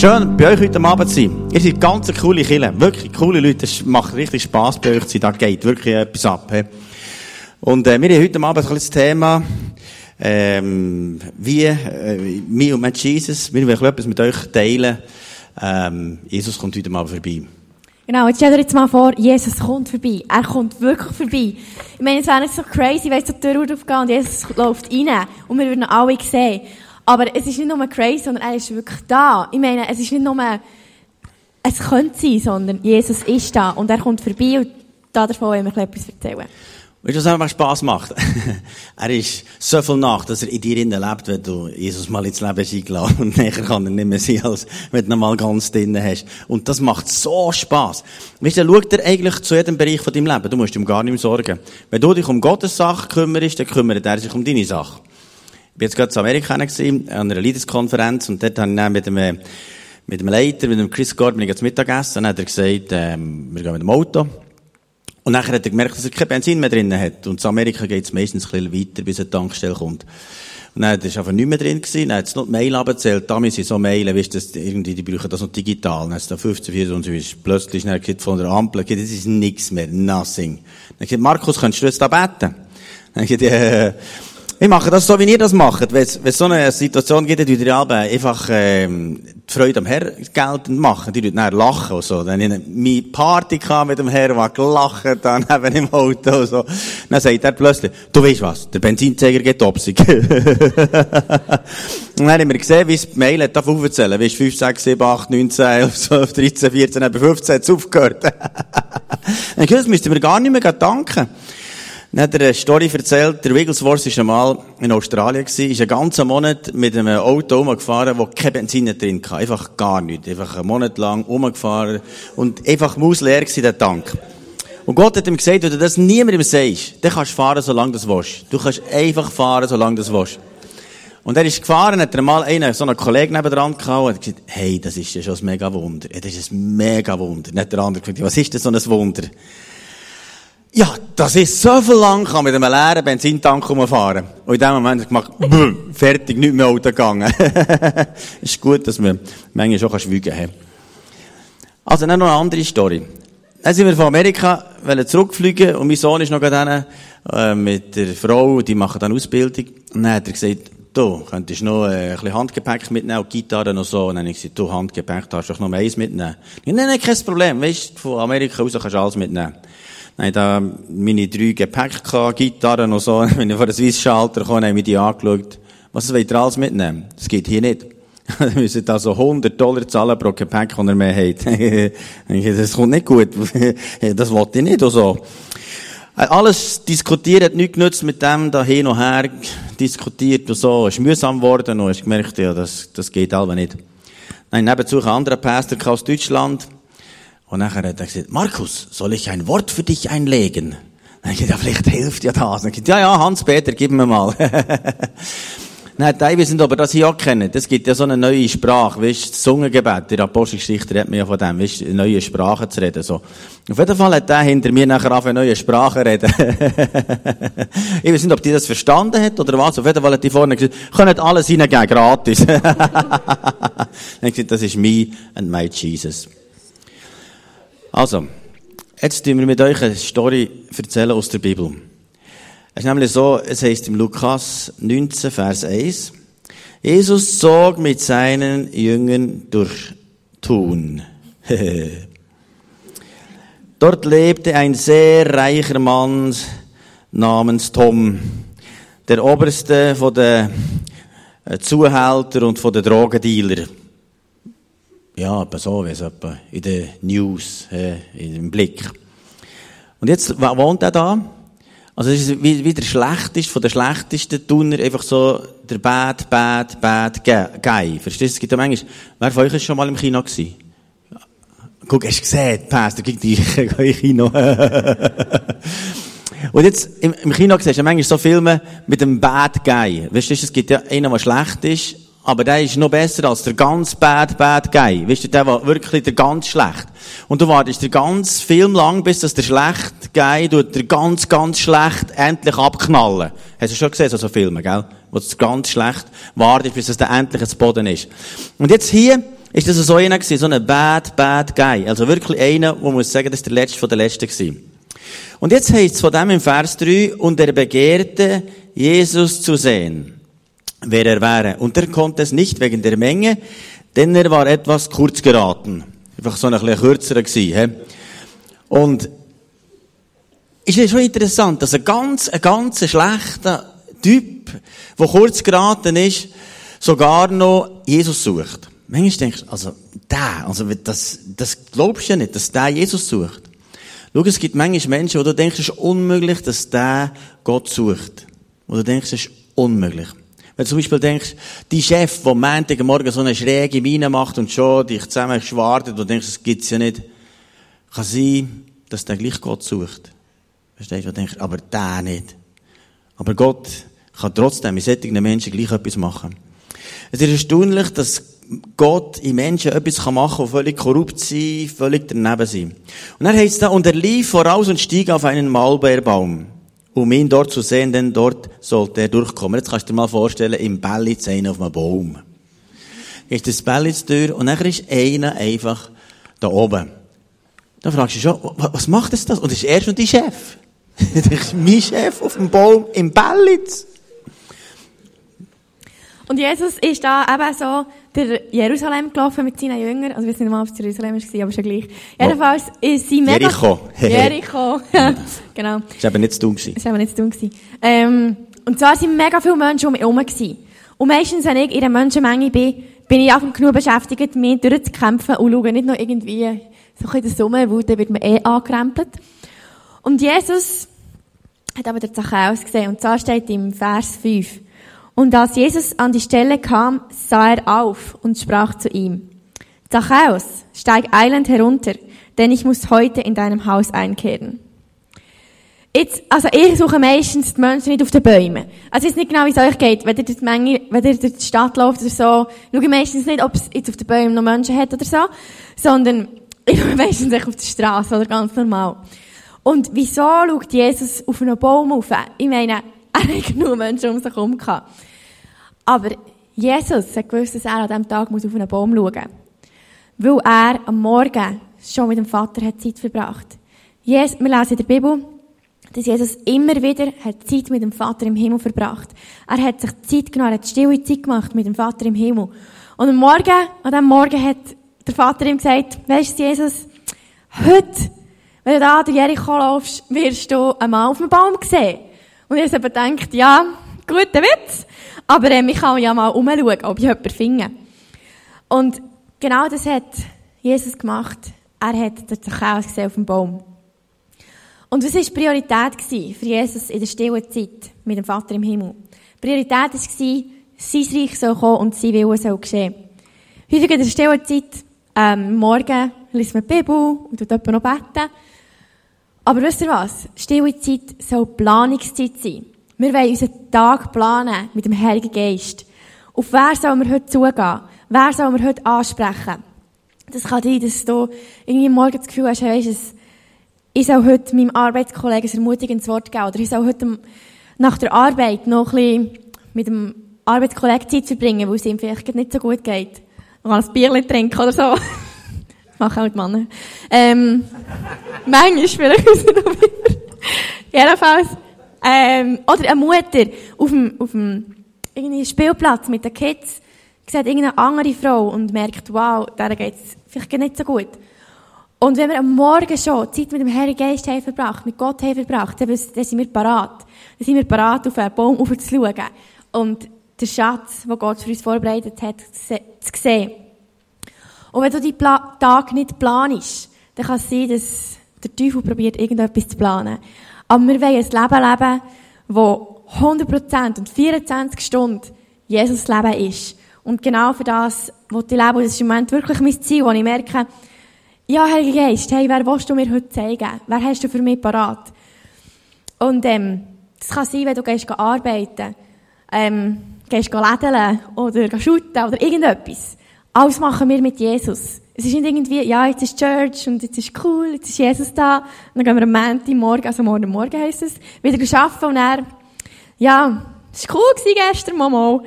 Schön, bei euch heute Abend zu sein. Ihr seid ganz coole Kille. Wirklich coole Leute. Es macht richtig Spass bei euch zu sein. Da geht wirklich etwas ab. He. Und äh, wir haben heute Abend ein das Thema, ähm, wie, äh, me und mit Jesus. Wir wollen etwas mit euch teilen. Ähm, Jesus kommt heute Abend vorbei. Genau, jetzt stell dir jetzt mal vor, Jesus kommt vorbei. Er kommt wirklich vorbei. Ich meine, es wäre nicht so crazy, wenn die Tür aufgehen und Jesus läuft rein und wir würden alle sehen. Aber es ist nicht nur crazy, sondern er ist wirklich da. Ich meine, es ist nicht nur, es könnte sein, sondern Jesus ist da und er kommt vorbei und davon wollen wir etwas erzählen. Weißt du, was einfach Spass macht? er ist so viel nach, dass er in dir innen lebt, wenn du Jesus mal ins Leben eingeladen Und nachher kann er nicht mehr sein, als wenn du ihn mal ganz drinnen hast. Und das macht so Spass. Weißt du, schaut er eigentlich zu jedem Bereich von deinem Leben. Du musst ihm gar nicht mehr sorgen. Wenn du dich um Gottes Sache kümmerst, dann kümmert er sich um deine Sache. Ich bin jetzt gerade in Amerika gewesen, an einer Leaders-Konferenz, und dort habe ich dann mit einem, mit einem Leiter, mit einem Chris Gord, bin ich jetzt Mittagessen, und dann hat er gesagt, ähm, wir gehen mit dem Auto. Und nachher hat er gemerkt, dass er kein Benzin mehr drin hat. Und in Amerika geht es meistens ein bisschen weiter, bis eine Tankstelle kommt. Und dann war einfach nicht mehr drin gewesen. Dann hat es noch die Mail abgezählt. Damals sind so Mailen, weißt du, irgendwie, die brauchen das noch digital. Dann hat es da 15, 24, und so ist plötzlich schnell von der Ampel, das ist nichts mehr, nothing. Dann gesagt, Markus, könntest du jetzt da beten? Dann gesagt, äh, ich mache das so, wie ihr das macht. Wenn es so eine Situation gibt, die ihr einfach ähm, die Freude am Herr geltend machen. Die dann lachen und so. Dann ich meine Party mit dem Herr, der gelacht dann eben im Auto und so. Dann sagt er plötzlich, du weißt was, der Benzinzeiger geht obsig. und dann haben wir gesehen, wie es die Mail hat aufzählen. Wie es 5, 6, 7, 8, 9, 10, 11, 12, 13, 14, eben 15 hat es aufgehört. dann das müssten wir gar nicht mehr danken. Dann hat er eine Story erzählt, der Wigglesworth war einmal in Australien gewesen, ist einen ganzen Monat mit einem Auto umgefahren, wo kein Benzin drin hatte. Einfach gar nichts. Einfach einen Monat lang umgefahren und einfach mausleer gewesen, der Tank. Und Gott hat ihm gesagt, wenn du das niemandem sagst, dann kannst du fahren, solange du willst. Du kannst einfach fahren, solange du willst. Und er ist gefahren, hat er mal einen, so einen Kollegen nebendran gehabt und hat gesagt, hey, das ist ja schon ein mega Wunder. Das ist ein mega Wunder. Nicht der andere gesagt, was ist denn so ein Wunder? Ja, das ist so viel lang, kann mit einem leeren Benzintank rumfahren. Und in dem Moment ich gemacht, fertig, nicht mehr Auto gegangen. ist gut, dass man manchmal schon schweigen kann. Also, dann noch eine andere Story. Dann sind wir von Amerika zurückfliegen und mein Sohn ist noch gerade äh, mit der Frau, die machen dann Ausbildung. Und dann hat er gesagt, du, könntest noch äh, ein bisschen Handgepäck mitnehmen und Gitarre noch so. Und dann habe ich gesagt, du, Handgepäck, darfst du noch eins mitnehmen. Nein, nein, kein Problem. Weißt du, von Amerika aus kannst du alles mitnehmen. Dann da meine drei Gepäck gehabt, Gitarren und so. Wenn ich vor den Swiss-Schalter kam, habe ich mir die angeschaut. Was wollt ihr alles mitnehmen? Das geht hier nicht. Wir müssen da so 100 Dollar zahlen pro Gepäck, das er mehr hat. das kommt nicht gut. das wollte ich nicht und so. Alles diskutiert, hat nichts genutzt mit dem da hin und her diskutiert und so. Es ist mühsam geworden und ich gemerkt, ja, das, das geht aber nicht. Dann nebenzu ein anderer Pastor aus Deutschland. Und nachher hat er gesagt, Markus, soll ich ein Wort für dich einlegen? Dann ich gesagt, ja, vielleicht hilft ja das. Dann gesagt, ja, ja, Hans-Peter, gib mir mal. Hat ich weiß nicht, ob ihr das hier auch kennt. Es gibt ja so eine neue Sprache, weißt das Zungengebet. Der Apostelgeschichte redet mir ja von dem, weißt neue Sprache zu reden, so. Auf jeden Fall hat der hinter mir nachher auf eine neue Sprache reden. ich weiß nicht, ob die das verstanden hat oder was. Auf jeden Fall hat die vorne gesagt, könnt alles hineingeben, gratis. Dann hat gesagt, das ist me and my Jesus. Also, jetzt tun wir mit euch eine Story erzählen aus der Bibel. Es ist nämlich so, es heißt im Lukas 19, Vers 1, Jesus zog mit seinen Jüngern durch Thun. Dort lebte ein sehr reicher Mann namens Tom, der oberste von den Zuhälter und von den Drogendealer. Ja, so, wie es etwa in den News, äh, im Blick. Und jetzt wohnt er da. Also, es ist wie, wie der schlechteste von den schlechtesten Tuner, einfach so der Bad, Bad, Bad Guy. Verstehst du? Es gibt ja manchmal, wer von euch ist schon mal im Kino gewesen? Guck, hast du gesehen, Pastor, gib die Kino. Und jetzt, im, im Kino siehst du manchmal so Filme mit dem Bad Guy. Weißt du, es gibt ja einen, der schlecht ist, aber der ist noch besser als der ganz bad, bad Guy. Weißt du, der war wirklich der ganz schlecht. Und du wartest den ganz Film lang, bis das der schlechte Guy tut der ganz, ganz schlecht endlich abknallen. Hast du schon gesehen, so, so Filme, gell? Wo es ganz schlecht wartet, bis es dann endlich ins Boden ist. Und jetzt hier ist das so einer gewesen, so ein bad, bad guy. Also wirklich einer, wo man sagen, das ist der letzte von der letzten gewesen. Und jetzt heißt es von dem im Vers 3, und er begehrte, Jesus zu sehen, wer er wäre. Und er konnte es nicht wegen der Menge, denn er war etwas kurz geraten. Einfach so ein bisschen kürzerer gewesen, he? Und, ist ja schon interessant, dass ein ganz, ein ganz schlechter Typ, der kurz geraten ist, sogar noch Jesus sucht. Manchmal denkst du, also, der, also, das, das glaubst du ja nicht, dass der Jesus sucht. Schau, es gibt manchmal Menschen, wo du denkst, es ist unmöglich, dass der Gott sucht. Wo du denkst, es ist unmöglich. Wenn du zum Beispiel denkst, die Chef, der Montag Morgen so eine schräge Miene macht und schon dich zusammen schwartet, du denkst, das gibt's ja nicht, kann sein, dass der gleich Gott sucht. Verstehst du? Denkst, aber der nicht. Aber Gott kann trotzdem mit solchen Menschen gleich etwas machen. Es ist erstaunlich, dass Gott in Menschen etwas machen kann, die völlig korrupt sind, völlig daneben sind. Und dann heißt es da, und er lief voraus und stieg auf einen Maulbeerbaum, um ihn dort zu sehen, denn dort sollte er durchkommen. Jetzt kannst du dir mal vorstellen, im Bellitz einer auf einem Baum. Ist das Bellitz durch und dann ist einer einfach da oben. Dann fragst du schon, was macht das das? Und das ist erst noch dein Chef. das ist mein Chef auf dem Baum im Bellitz. Und Jesus ist da eben so durch Jerusalem gelaufen mit seinen Jüngern. Also, wir wissen nicht mal, ob es Jerusalem war, aber schon gleich. Jedenfalls ist sie mega... Jericho. Jericho. genau. Das war eben nicht zu tun. Das war eben nicht zu tun. Ähm, und zwar sind mega viele Menschen um mich herum. gewesen. Und meistens, wenn ich in einer Menschenmenge bin, bin ich einfach genug beschäftigt, mich durchzukämpfen und schaue nicht noch irgendwie so bisschen den Summe, weil dann wird man eh angekrempelt. Und Jesus hat aber den Zachäus gesehen. Und zwar steht im Vers 5. Und als Jesus an die Stelle kam, sah er auf und sprach zu ihm, Zachäus, steig eilend herunter, denn ich muss heute in deinem Haus einkehren. Jetzt, also ich suche meistens die Menschen nicht auf den Bäumen. Also ich weiß nicht genau, wie es euch geht. Wenn ihr durch die, Menge, wenn ihr durch die Stadt lauft oder so, schaue ich meistens nicht, ob es jetzt auf den Bäumen noch Menschen hat oder so, sondern ich schaue meistens auf die Straße oder ganz normal. Und wieso schaut Jesus auf einen Baum auf? Ich meine, er hat genug Menschen um sich herum gehabt. Aber Jesus hat gewusst, dass er an diesem Tag auf einen Baum schauen muss. Weil er am Morgen schon mit dem Vater hat Zeit verbracht. Jesus, wir lesen in der Bibel, dass Jesus immer wieder hat Zeit mit dem Vater im Himmel verbracht. Er hat sich Zeit genommen, er hat stille Zeit gemacht mit dem Vater im Himmel. Und am Morgen, an diesem Morgen hat der Vater ihm gesagt, weisst du, Jesus, heute, wenn du da durch Jericho laufst, wirst du einmal auf dem Baum sehen. Und Jesus aber denkt, ja, guter Witz. Aber ähm, ich kann ja mal umschauen, ob ich jemanden finde. Und genau das hat Jesus gemacht. Er hat den Zachäus gesehen auf dem Baum. Und was war die Priorität für Jesus in der stillen Zeit mit dem Vater im Himmel? Die Priorität war, sein Reich soll kommen und sein Wille soll geschehen. Häufig in der stillen Zeit, ähm, morgen liest man die Bibel und tut jemand noch beten. Aber wisst ihr was? Stille Zeit soll Planungszeit sein. Wir wollen unseren Tag planen mit dem Heiligen Geist. Auf wer sollen wir heute zugehen? Wer sollen wir heute ansprechen? Das kann sein, dass du irgendwie morgen das Gefühl hast, hey, es, ich soll heute meinem Arbeitskollegen ein ermutigendes Wort geben. Oder ich soll heute nach der Arbeit noch ein bisschen mit dem Arbeitskollegen Zeit verbringen, weil es ihm vielleicht nicht so gut geht. Noch ein Bierchen trinken oder so. Machen auch mit Männern. Ähm, manchmal vielleicht. Jedenfalls, ähm, oder eine Mutter auf dem, auf dem irgendwie Spielplatz mit den Kids sieht irgendeine andere Frau und merkt, wow, der geht's vielleicht nicht so gut. Und wenn wir am Morgen schon Zeit mit dem Heiligen Geist haben verbracht, mit Gott haben verbracht, dann, dann sind wir parat. Dann sind wir parat, auf einen Baum zu schauen und den Schatz, den Gott für uns vorbereitet hat, zu sehen. Und wenn du Pla Tag nicht planst, dann kann es sein, dass der Teufel probiert, irgendetwas zu planen. Aber wir wollen ein Leben leben, wo 100% und 24 Stunden Jesus Leben ist. Und genau für das, was ich lebe, das ist im Moment wirklich mein Ziel, wo ich merke, ja, Heiliger Geist, hey, wer willst du mir heute zeigen? Wer hast du für mich parat? Und, ähm, das kann sein, wenn du gehst arbeiten, ähm, gehst lädeln oder shooten oder irgendetwas. Alles machen wir mit Jesus. Es ist nicht irgendwie, ja, jetzt ist Church und jetzt ist cool, jetzt ist Jesus da. Und dann gehen wir am Montag morgen, also morgen morgen heisst es, wieder arbeiten und er, ja, es war cool gewesen gestern, Mama.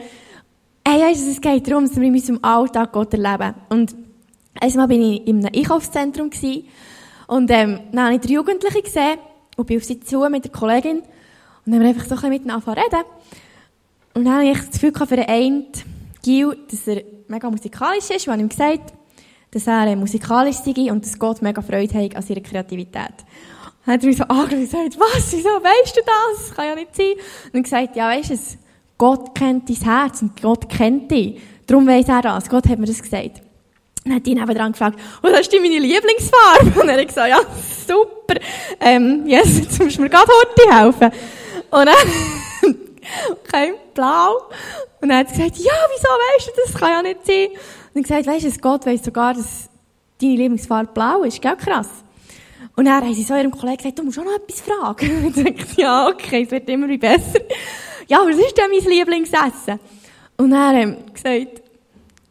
Hey, weißt du, es geht darum, dass wir in unserem Alltag Gott erleben. Und einmal bin ich in einem Einkaufszentrum gewesen, und ähm, dann habe ich drei Jugendliche gesehen und bin auf sie zu mit der Kollegin und dann haben wir einfach so ein bisschen miteinander reden. Und dann habe ich das Gefühl für den einen, Gil, dass er mega musikalisch ist, und habe ihm gesagt, dass er äh, musikalisch sei und dass Gott mega Freude hat an seiner Kreativität. Dann hat er mich so angeschaut und gesagt, was, wieso weisst du das? Das kann ja nicht sein. Und dann gesagt, ja, weisst du es, Gott kennt dein Herz und Gott kennt dich. Darum weiss er das. Gott hat mir das gesagt. Dann hat ihn dran gefragt, was ist denn meine Lieblingsfarbe? Und habe ich gesagt, ja, super. Ähm, yes, jetzt musst du mir gerade heute helfen. Und dann, okay, blau. Und dann hat er gesagt, ja, wieso weisst du das? Das kann ja nicht sein. Und dann gesagt, weisst du, Gott weiss sogar, dass deine Lieblingsfarbe blau ist. Gell, krass. Und dann haben sie so ihrem Kollegen gesagt, du musst auch noch etwas fragen. Und ich dachte, ja, okay, es wird immer besser. Ja, was ist denn mein Lieblingsessen? Und dann haben ähm, gesagt,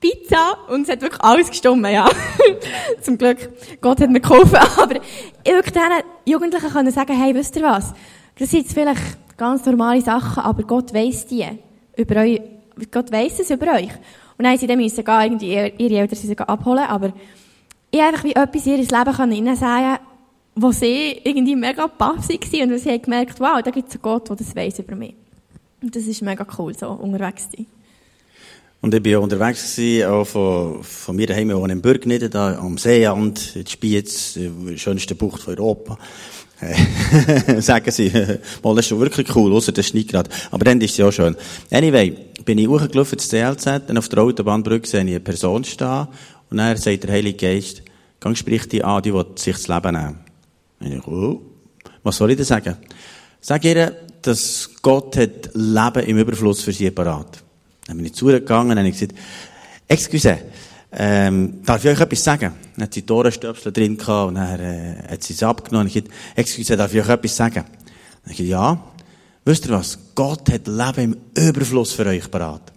Pizza und es hat wirklich alles gestummen, ja. Zum Glück. Gott hat mir geholfen. Aber ich wirklich diesen Jugendlichen können sagen, hey, wisst ihr was? Das sind jetzt vielleicht ganz normale Sachen, aber Gott weiss die über euch. Gott weiss es über euch. Und dann sie dann müssen gehen, irgendwie ihre Eltern sie abholen, aber ich einfach wie etwas in ihr Leben können ihnen sagen, wo sie irgendwie mega baff waren und sie haben gemerkt, wow, da gibt es einen Gott, der das weiss über mich. Und das ist mega cool, so unterwegs zu sein. Und ich war unterwegs gewesen, auch von, von mir daheim, auch in Bürgniden, da am Seeand, in Spiez, schönste Bucht von Europa. Sagen sie, mal, das ist schon wirklich cool, außer der gerade. Aber dann ist es ja auch schön. Anyway, bin ich hochgelaufen ins CLZ, dann auf der Autobahnbrücke sehe ich eine Person stehen, und dann sagt der Heilige Geist, gang sprich die an, die will sich das Leben nehmen. Und ich, oh, was soll ich denn sagen? Sag ihr, dass Gott hat Leben im Überfluss für sie parat. Dann bin ich zugegangen und habe gesagt, excuse, ähm, darf ich euch etwas sagen? Dann hat sie Torestöpsel drin gehabt und dann äh, hat sie es abgenommen. Ich gesagt, excuse, darf ich euch etwas sagen? Dann ich ja. Wisst ihr was? Gott hat Leben im Überfluss für euch parat.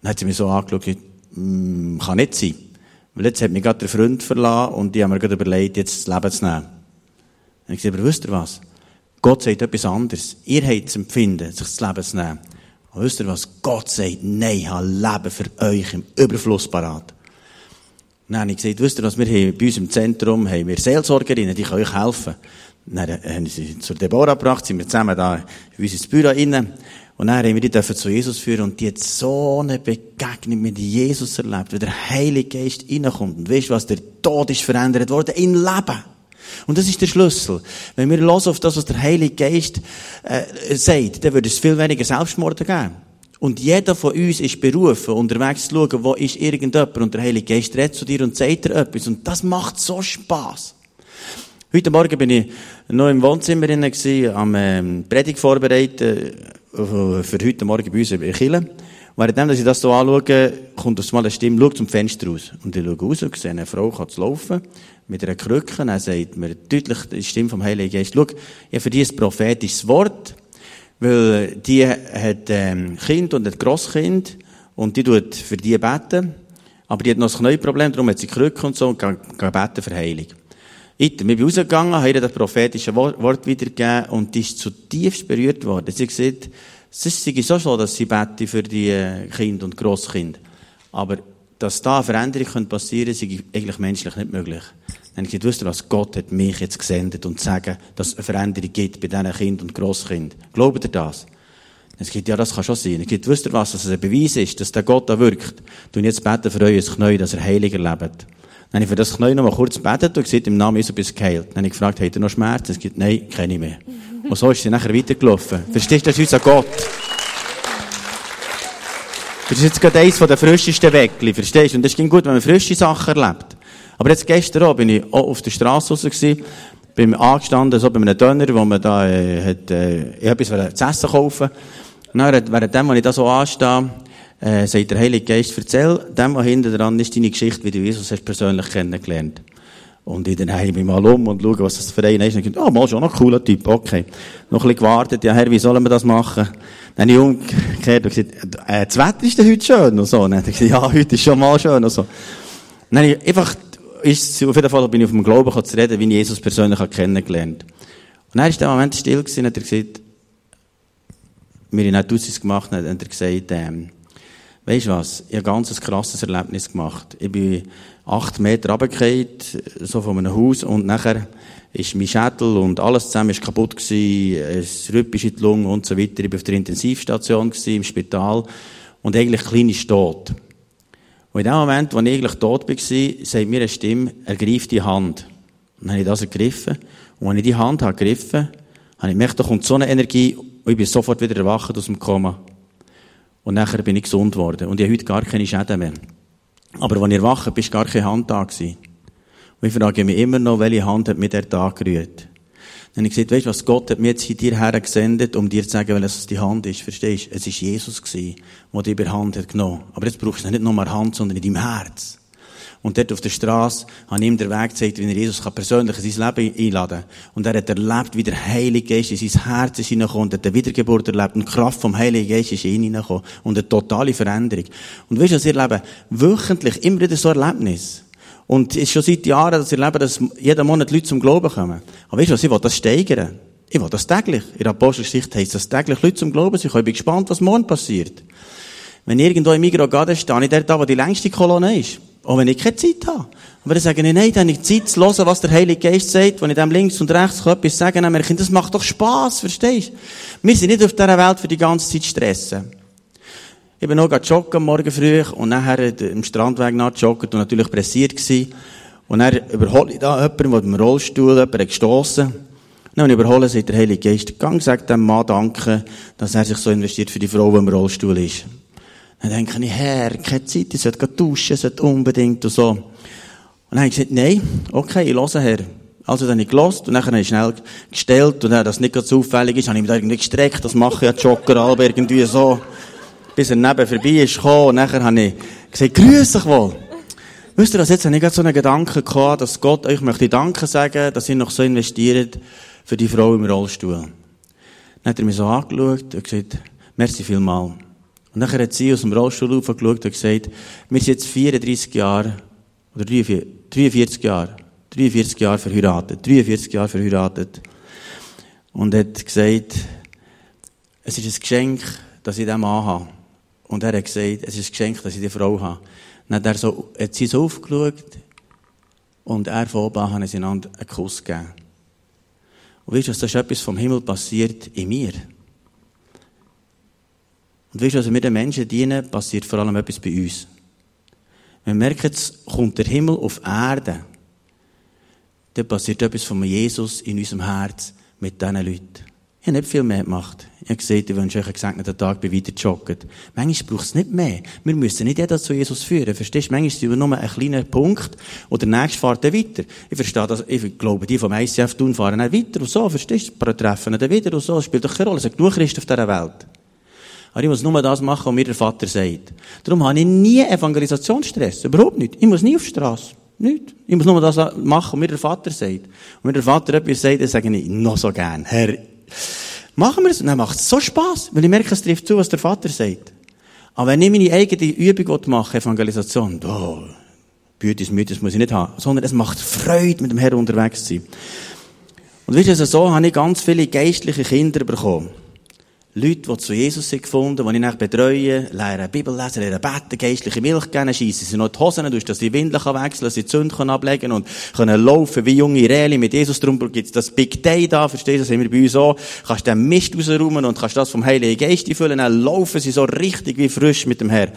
Dann hat sie mich so angeschaut und gesagt, mm, kann nicht sein. Weil jetzt hat mich gerade der Freund verlassen und die haben mir gerade überlegt, jetzt das Leben zu nehmen. Dann ich gesagt, aber wisst ihr was? Gott sagt etwas anderes. Ihr habt das Empfinden, sich das Leben zu nehmen. Und wisst ihr was? Gott sagt, nein, ich habe Leben für euch im Überfluss parat. Dann habe ich gesagt, wisst ihr was, wir haben bei uns im Zentrum haben wir Seelsorgerinnen, die können euch helfen. Dann haben sie zur Deborah gebracht, sind wir zusammen da in unser Büro rein. Und dann haben wir die dürfen zu Jesus führen und die hat so eine Begegnung mit Jesus erlebt, wie der Heilige Geist reinkommt. Und weißt du was, der Tod ist verändert worden in Leben. Und das ist der Schlüssel. Wenn wir hören auf das, was der Heilige Geist äh, sagt, dann würde es viel weniger Selbstmorde geben. Und jeder von uns ist berufen, unterwegs zu schauen, wo ist irgendjemand und der Heilige Geist redet zu dir und sagt dir etwas. Und das macht so Spass. Heute Morgen bin ich noch im Wohnzimmer gewesen, am ähm, Predigt vorbereiten äh, für heute Morgen bei uns in Chile. Währenddem, dass ich das so anschaue, kommt aus mal eine Stimme, schau zum Fenster raus. Und ich schaue raus und sehe eine Frau, kann laufen mit einer Krücke. Er sagt mir deutlich die Stimme vom Heiligen Geist, schau, ich habe für dich ein prophetisches Wort, weil die hat ähm, Kind und ein Grosskind und die tut für die beten, aber die hat noch ein Knäuelproblem, darum hat sie Krücke und so und kann, kann beten für Heilung. Ich bin rausgegangen, habe ihr das prophetische Wort wiedergegeben und die ist zutiefst berührt worden. Sie gesagt, es ist so so, dass sie bete für die äh, Kinder und Grosskind. Aber dass da eine Veränderung passieren könnte, ist eigentlich menschlich nicht möglich. Dann habe ich gesagt, was, Gott hat mich jetzt gesendet und sagen, dass es eine Veränderung gibt bei diesen Kindern und Grosskind. Glaubt ihr das? Dann sagt, ja, das kann schon sein. Dann sagt, wisst ihr was, dass es ein Beweis ist, dass der Gott da wirkt. Und jetzt beten für euch ein Knie, dass er heiliger lebt. Dann habe ich für das Knie noch mal kurz gebetet und gesagt, im Namen Jesu bist geheilt. Dann habe ich gefragt, habt ihr noch Schmerzen? Er sagt, nein, keine mehr. Und so ist sie nachher weitergelaufen. Verstehst du, das ist unser Gott. Das ist jetzt gerade eines der frischesten Weckli, verstehst du? Und das ging gut, wenn man frische Sachen erlebt. Aber jetzt gestern auch bin ich auch auf der Straße gewesen, bin angestanden, so bei einem Döner, wo man da, äh, hat, äh, ich etwas zu essen kaufen. Und dann, währenddem, als ich da so anstehe, äh, sagt der Heilige Geist, erzähl dem, was hinten dran ist, deine Geschichte, wie du Jesus hast persönlich kennengelernt. Und ich dann heim mal um und schaue, was das für einer ist. Und ich dachte, oh, mal schon noch ein cooler Typ, okay. Noch ein bisschen gewartet, ja, Herr, wie sollen wir das machen? Dann habe ich umgekehrt und gesagt, äh, das Wetter ist denn heute schön und so. Und dann habe ich gesagt, ja, heute ist schon mal schön und so. Dann habe ich einfach, ist, auf jeden Fall bin ich auf dem Glauben zu reden, wie ich Jesus persönlich kennengelernt Und dann ist der Moment still gewesen, hat er gesagt, wir haben nicht Aussis gemacht, hat er gesagt, ähm, Weisst du was? Ich habe ein ganz krasses Erlebnis gemacht. Ich bin acht Meter runtergefallen, so von einem Haus, und nachher ist mein Schädel und alles zusammen ist kaputt gewesen, es rüppisch in die Lunge und so weiter. Ich war auf der Intensivstation gewesen, im Spital, und eigentlich klinisch tot. Und in dem Moment, wo ich eigentlich tot war, sagt mir eine Stimme, ergreif die Hand. Und dann habe ich das ergriffen. Und als ich die Hand habe gegriffen, habe ich gemerkt, da kommt so eine Energie, und ich bin sofort wieder erwacht aus dem Koma. Und nachher bin ich gesund geworden. Und ich habe heute gar keine Schäden mehr. Aber als ich erwacht bin, war gar keine Hand da. Und ich frage mich immer noch, welche Hand hat mir der Tag gerührt. Dann habe ich gesagt, weißt du was, Gott hat mir jetzt hierher gesendet, um dir zu sagen, welches die Hand ist. Verstehst du? Es war Jesus gewesen, der dich bei der Hand hat genommen. Aber jetzt brauchst du nicht nur eine Hand, sondern in deinem Herz. Und dort auf der Straße ich ihm den Weg gezeigt, wie er Jesus persönlich in sein Leben einladen kann. Und er hat erlebt, wie der Heilige Geist in sein Herz ist hineingekommen, hat eine Wiedergeburt erlebt und die Kraft vom Heiligen Geist ist in ihn hineingekommen. Und eine totale Veränderung. Und weißt du, was ihr Leben wöchentlich immer wieder so Erlebnis. Und es ist schon seit Jahren, dass ich erlebe, dass jeden Monat Leute zum Glauben kommen. Aber weißt du was, ich will das steigern. Ich will das täglich. In der Apostelgeschichte heisst das täglich Leute zum Glauben sind. Ich bin gespannt, was morgen passiert. Wenn ich irgendwo im Migros gehe, dann stehe ich da, wo die längste Kolonne ist. Auch wenn ich keine Zeit habe. Aber dann sage ich, nein, dann habe ich Zeit zu hören, was der Heilige Geist sagt, wenn ich dem links und rechts etwas sagen kann, merke ich, das macht doch Spass, verstehst du? Wir sind nicht auf dieser Welt für die ganze Zeit stressen. Ich bin noch joggen Morgen früh und nachher im Strandweg nachgejoggt und natürlich pressiert gewesen. Und dann überhole ich da jemanden, der im Rollstuhl jemanden gestossen dann, wenn ich überhole, sagt der Heilige Geist, gang, sagt dem Mann danke, dass er sich so investiert für die Frau, die im Rollstuhl ist. Dann denke ich, Herr, keine Zeit, ich sollte duschen, ich sollte unbedingt und so. Und dann habe ich gesagt, nein, okay, ich höre, Herr. Also dann habe ich gelost und dann habe ich schnell gestellt und dann, dass es nicht so auffällig ist, habe ich mich da irgendwie gestreckt, das mache ich ja Jogger, irgendwie so, bis er neben vorbei ist gekommen und dann habe ich gesagt, grüß dich wohl. Wisst ihr, dass jetzt habe ich gerade so einen Gedanken gehabt, dass Gott euch möchte Danke sagen, dass ihr noch so investiert für die Frau im Rollstuhl. Dann hat er mich so angeschaut und gesagt, merci vielmal. Und dann hat sie aus dem Rollstuhl aufgeschaut und gesagt, wir sind jetzt 34 Jahre, oder 43 Jahre, 43 Jahre verheiratet, 43 Jahre verheiratet. Und hat gesagt, es ist ein Geschenk, dass ich diesen Mann habe. Und er hat gesagt, es ist ein Geschenk, dass ich die Frau habe. Dann hat, er so, hat sie so aufgeschaut und er von oben haben sie einander einen Kuss gegeben. Und weißt du, da ist etwas vom Himmel passiert in mir. Und weißt du, als wir den Menschen dienen, passiert vor allem etwas bei uns. Wir merken, jetzt kommt der Himmel auf Erde. Dann passiert etwas von Jesus in unserem Herz mit diesen Leuten. Ich habe nicht viel mehr gemacht. Ich habe gesagt, ich wünsche euch einen gesegneten Tag, bin weiter joggen. Manchmal braucht es nicht mehr. Wir müssen nicht jeden zu Jesus führen. Verstehst du? Manchmal sind wir nur ein kleiner Punkt und der nächste fährt dann weiter. Ich verstehe das, ich glaube, die vom ICF tun fahren dann weiter und so, verstehst du? Paar treffen dann wieder und so. Das spielt doch keine Rolle. Es sind genug Christen auf dieser Welt. Aber ich muss nur das machen, was mir der Vater sagt. Darum habe ich nie Evangelisationsstress. Überhaupt nicht. Ich muss nie auf die Straße. Nicht. Ich muss nur das machen, was mir der Vater sagt. Und wenn der Vater etwas sagt, dann sage ich noch so gern, Herr, machen wir es. Und dann macht so Spass, weil ich merke, es trifft zu, was der Vater sagt. Aber wenn ich meine eigene Übung mache, Evangelisation, oh, Bütis, Mythos muss ich nicht haben, sondern es macht Freude, mit dem Herrn unterwegs zu sein. Und wisst ihr, so habe ich ganz viele geistliche Kinder bekommen. Leute, die zu Jesus sind gefunden, die ich nach betreue, lernen Bibel lesen, lernen beten, geistliche Milch geben, schiessen sie noch die Hosen durch, dass sie Windeln wechseln dass sie die Zünd ablegen und können laufen wie junge Reli mit Jesus. Darum es das Big Day da, verstehst du, das haben wir bei uns auch. Kannst den Mist rausräumen und kannst das vom Heiligen Geist füllen, dann laufen sie so richtig wie frisch mit dem Herr.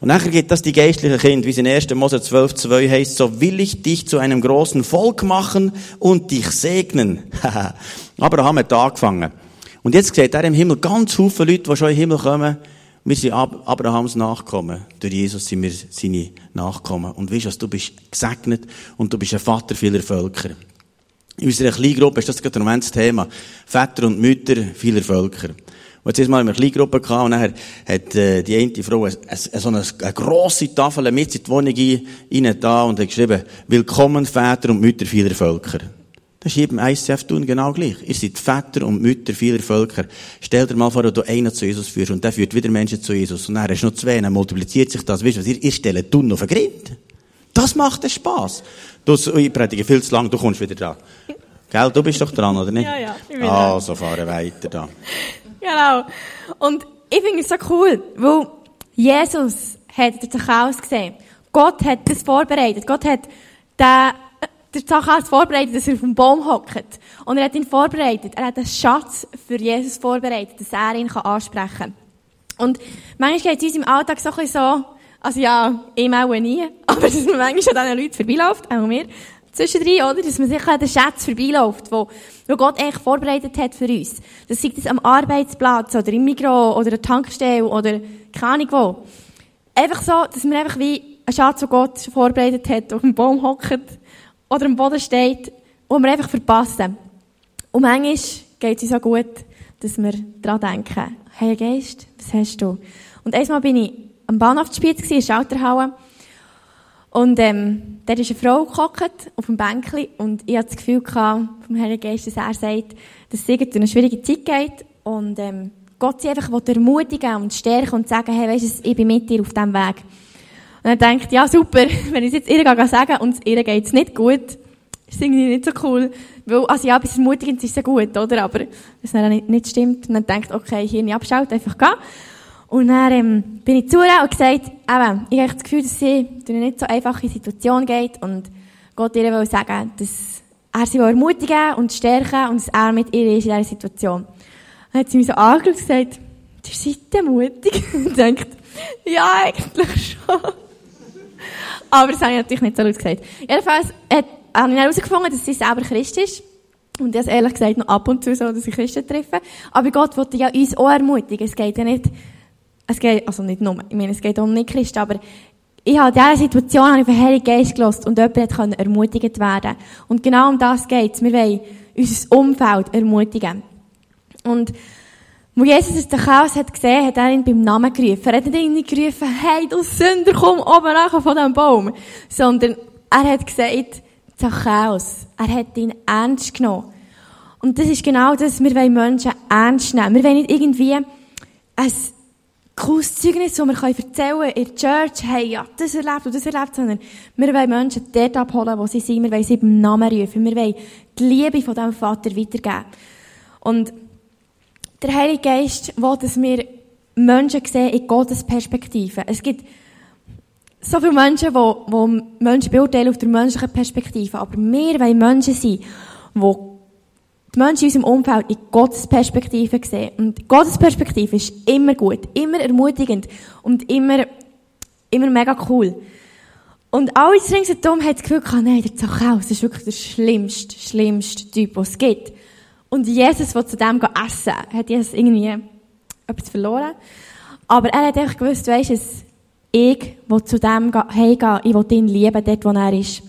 Und nachher gibt das die geistlichen Kinder, wie es in 1. Mose 12, 2 heißt, so will ich dich zu einem großen Volk machen und dich segnen. Abraham hat angefangen. Und jetzt sieht er im Himmel ganz viele Leute, die schon in den Himmel kommen. Wir sind Abrahams Nachkommen. Durch Jesus sind wir seine Nachkommen. Und weißt du, du bist gesegnet und du bist ein Vater vieler Völker. In unserer Kleingruppe ist das gerade im das Thema. Väter und Mütter vieler Völker. Und jetzt mal in einer Kleingruppe gehabt und nachher hat äh, die eine Frau eine, so eine, eine grosse Tafel mit in die Wohnung rein da und hat geschrieben, Willkommen Väter und Mütter vieler Völker. Das ist beim ICF tun genau gleich. Ihr seid Väter und Mütter vieler Völker. Stell dir mal vor, dass du einen zu Jesus führst und der führt wieder Menschen zu Jesus. Und dann hast du noch zwei, dann multipliziert sich das. Weißt du was? Ihr, ihr stellt tun auf den Grind. Das macht den Spass. Du, ich predige viel zu lang, du kommst wieder da. Gell, du bist doch dran, oder nicht? Ja, ja. Ich bin also, fahren weiter da. Genau. Und ich finde es so cool, weil Jesus hat den Zachäus gesehen. Gott hat das vorbereitet. Gott hat den, den Zachäus vorbereitet, dass er auf dem Baum hockt. Und er hat ihn vorbereitet. Er hat einen Schatz für Jesus vorbereitet, dass er ihn ansprechen kann. Und manchmal geht es uns im Alltag so ein bisschen so, also ja, ihm auch nie, aber dass man manchmal an diesen Leuten vorbeiläuft, auch mir, zwischendrin, oder? Dass man sich an den Schatz vorbeiläuft, wo, wo Gott eigentlich vorbereitet hat für uns. Das sei das am Arbeitsplatz, oder im Mikro, oder an der Tankstelle, oder keine Ahnung wo. Einfach so, dass man einfach wie einen Schatz, den Gott vorbereitet hat, auf dem Baum hockt, oder am Boden steht, wo wir einfach verpassen. Und manchmal geht es uns so gut, dass wir daran denken, hey Geist, was hast du? Und einmal bin ich am Bahnhofsspiel in der Schalterhalle, und, ähm, da ist eine Frau gehockt, auf dem Bänkli, und ich hatte das Gefühl gehabt, vom Heiligen Geist, dass er sagt, dass es durch eine schwierige Zeit geht, und, ähm, Gott sie einfach ermutigen und stärken und sagen, hey, weisst du, ich bin mit dir auf diesem Weg. Und er denkt, ja, super, wenn ich es jetzt ihr sagen und ihr geht's nicht gut, ist irgendwie nicht so cool. Weil, also ja, bis ermutigend ist es ja gut, oder? Aber, es dann nicht, nicht stimmt, und dann denkt, okay, hier nicht abschalten, einfach gehen. Und dann ähm, bin ich zu ihr und gesagt, eben, ich habe das Gefühl, dass sie durch eine nicht so einfache Situation geht und Gott ihr will sagen, dass er sie ermutigen und stärken und dass er mit ihr ist in dieser Situation. Dann hat sie mich so angeschaut und gesagt, ihr seid mutig. und denkt, ja, eigentlich schon. Aber das habe ich natürlich nicht so laut gesagt. Jedenfalls hat, habe ich herausgefunden, dass sie selber Christ ist. Und das ehrlich gesagt noch ab und zu so, dass ich Christen treffe. Aber Gott wollte ja uns auch ermutigen. Es geht ja nicht es geht, also nicht nur, ich meine, es geht um nicht Christen, aber ich habe in dieser Situation habe ich den Heiligen Geist gelost und jemand konnte ermutigt werden. Und genau um das geht's. Wir wollen unser Umfeld ermutigen. Und wo Jesus den Chaos hat gesehen, hat er ihn beim Namen gerufen. Er hat nicht irgendwie gerufen, hey, du Sünder, komm oben nachher von diesem Baum. Sondern er hat gesagt, Zachäus. Er hat ihn ernst genommen. Und das ist genau das, wir wollen Menschen ernst nehmen. Wir wollen nicht irgendwie ein cooles Zeugnis, das wir erzählen können in der Church, hey, ja, das erlebt und das erlebt, sondern wir wollen Menschen dort abholen, wo sie sind, wir wollen sie beim Namen rufen, wir wollen die Liebe von diesem Vater weitergeben. Und der Heilige Geist will, dass wir Menschen sehen in Gottes Perspektive. Es gibt so viele Menschen, die, die Menschen beurteilen auf der menschlichen Perspektive, aber wir wollen Menschen sein, die die Menschen in unserem Umfeld in Gottes Perspektive sehen. Und Gottes Perspektive ist immer gut, immer ermutigend und immer, immer mega cool. Und alle ringsherum haben das Gefühl gehabt, nein, der Zachäus ist wirklich der schlimmste, schlimmste Typ, den es gibt. Und Jesus, der zu dem essen hat Jesus irgendwie etwas verloren. Aber er hat einfach gewusst, weisst du, ich will zu dem heimgehen, ich will ihn lieben, dort, wo er ist.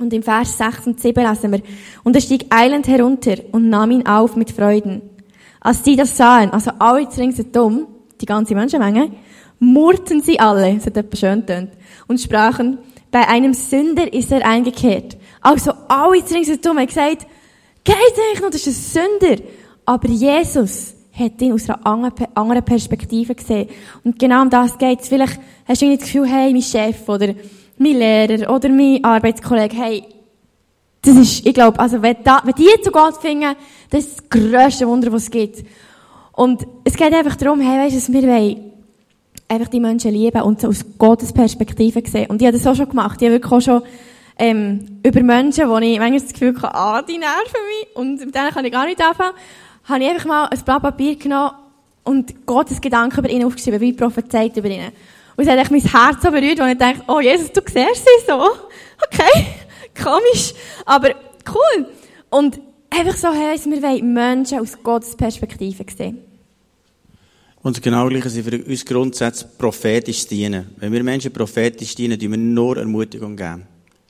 Und im Vers 6 und 7 lassen wir, und er stieg eilend herunter und nahm ihn auf mit Freuden. Als sie das sahen, also alle ringsherum, die ganze Menschenmenge, murrten sie alle, das hat etwas schön tönt, und sprachen, bei einem Sünder ist er eingekehrt. Also alle ringsherum haben gesagt, geht eigentlich noch, das ist ein Sünder. Aber Jesus hat ihn aus einer anderen Perspektive gesehen. Und genau um das geht's. Vielleicht hast du nicht das Gefühl, hey, mein Chef oder mein Lehrer oder mein Arbeitskollege, hey, das ist, ich glaube, also wenn, da, wenn die zu Gott finden, das ist das grösste Wunder, was es gibt. Und es geht einfach darum, hey, weißt du, wir wollen einfach die Menschen lieben und so aus Gottes Perspektive sehen. Und ich habe das auch schon gemacht. Ich habe wirklich auch schon ähm, über Menschen, wo ich manchmal das Gefühl habe, ah, die nerven mich und mit denen kann ich gar nicht anfangen, habe ich einfach mal ein Blatt Papier genommen und Gottes Gedanken über ihnen aufgeschrieben, wie prophezeit über ihnen. Und es hat echt mein Herz so berührt, wo ich dachte, oh Jesus, du siehst sie so. Okay, komisch, aber cool. Und einfach so heisst, wir wollen Menschen aus Gottes Perspektive sehen. Und genau gleich sind für uns grundsätzlich prophetisch dienen. Wenn wir Menschen prophetisch dienen, tun wir nur Ermutigung geben.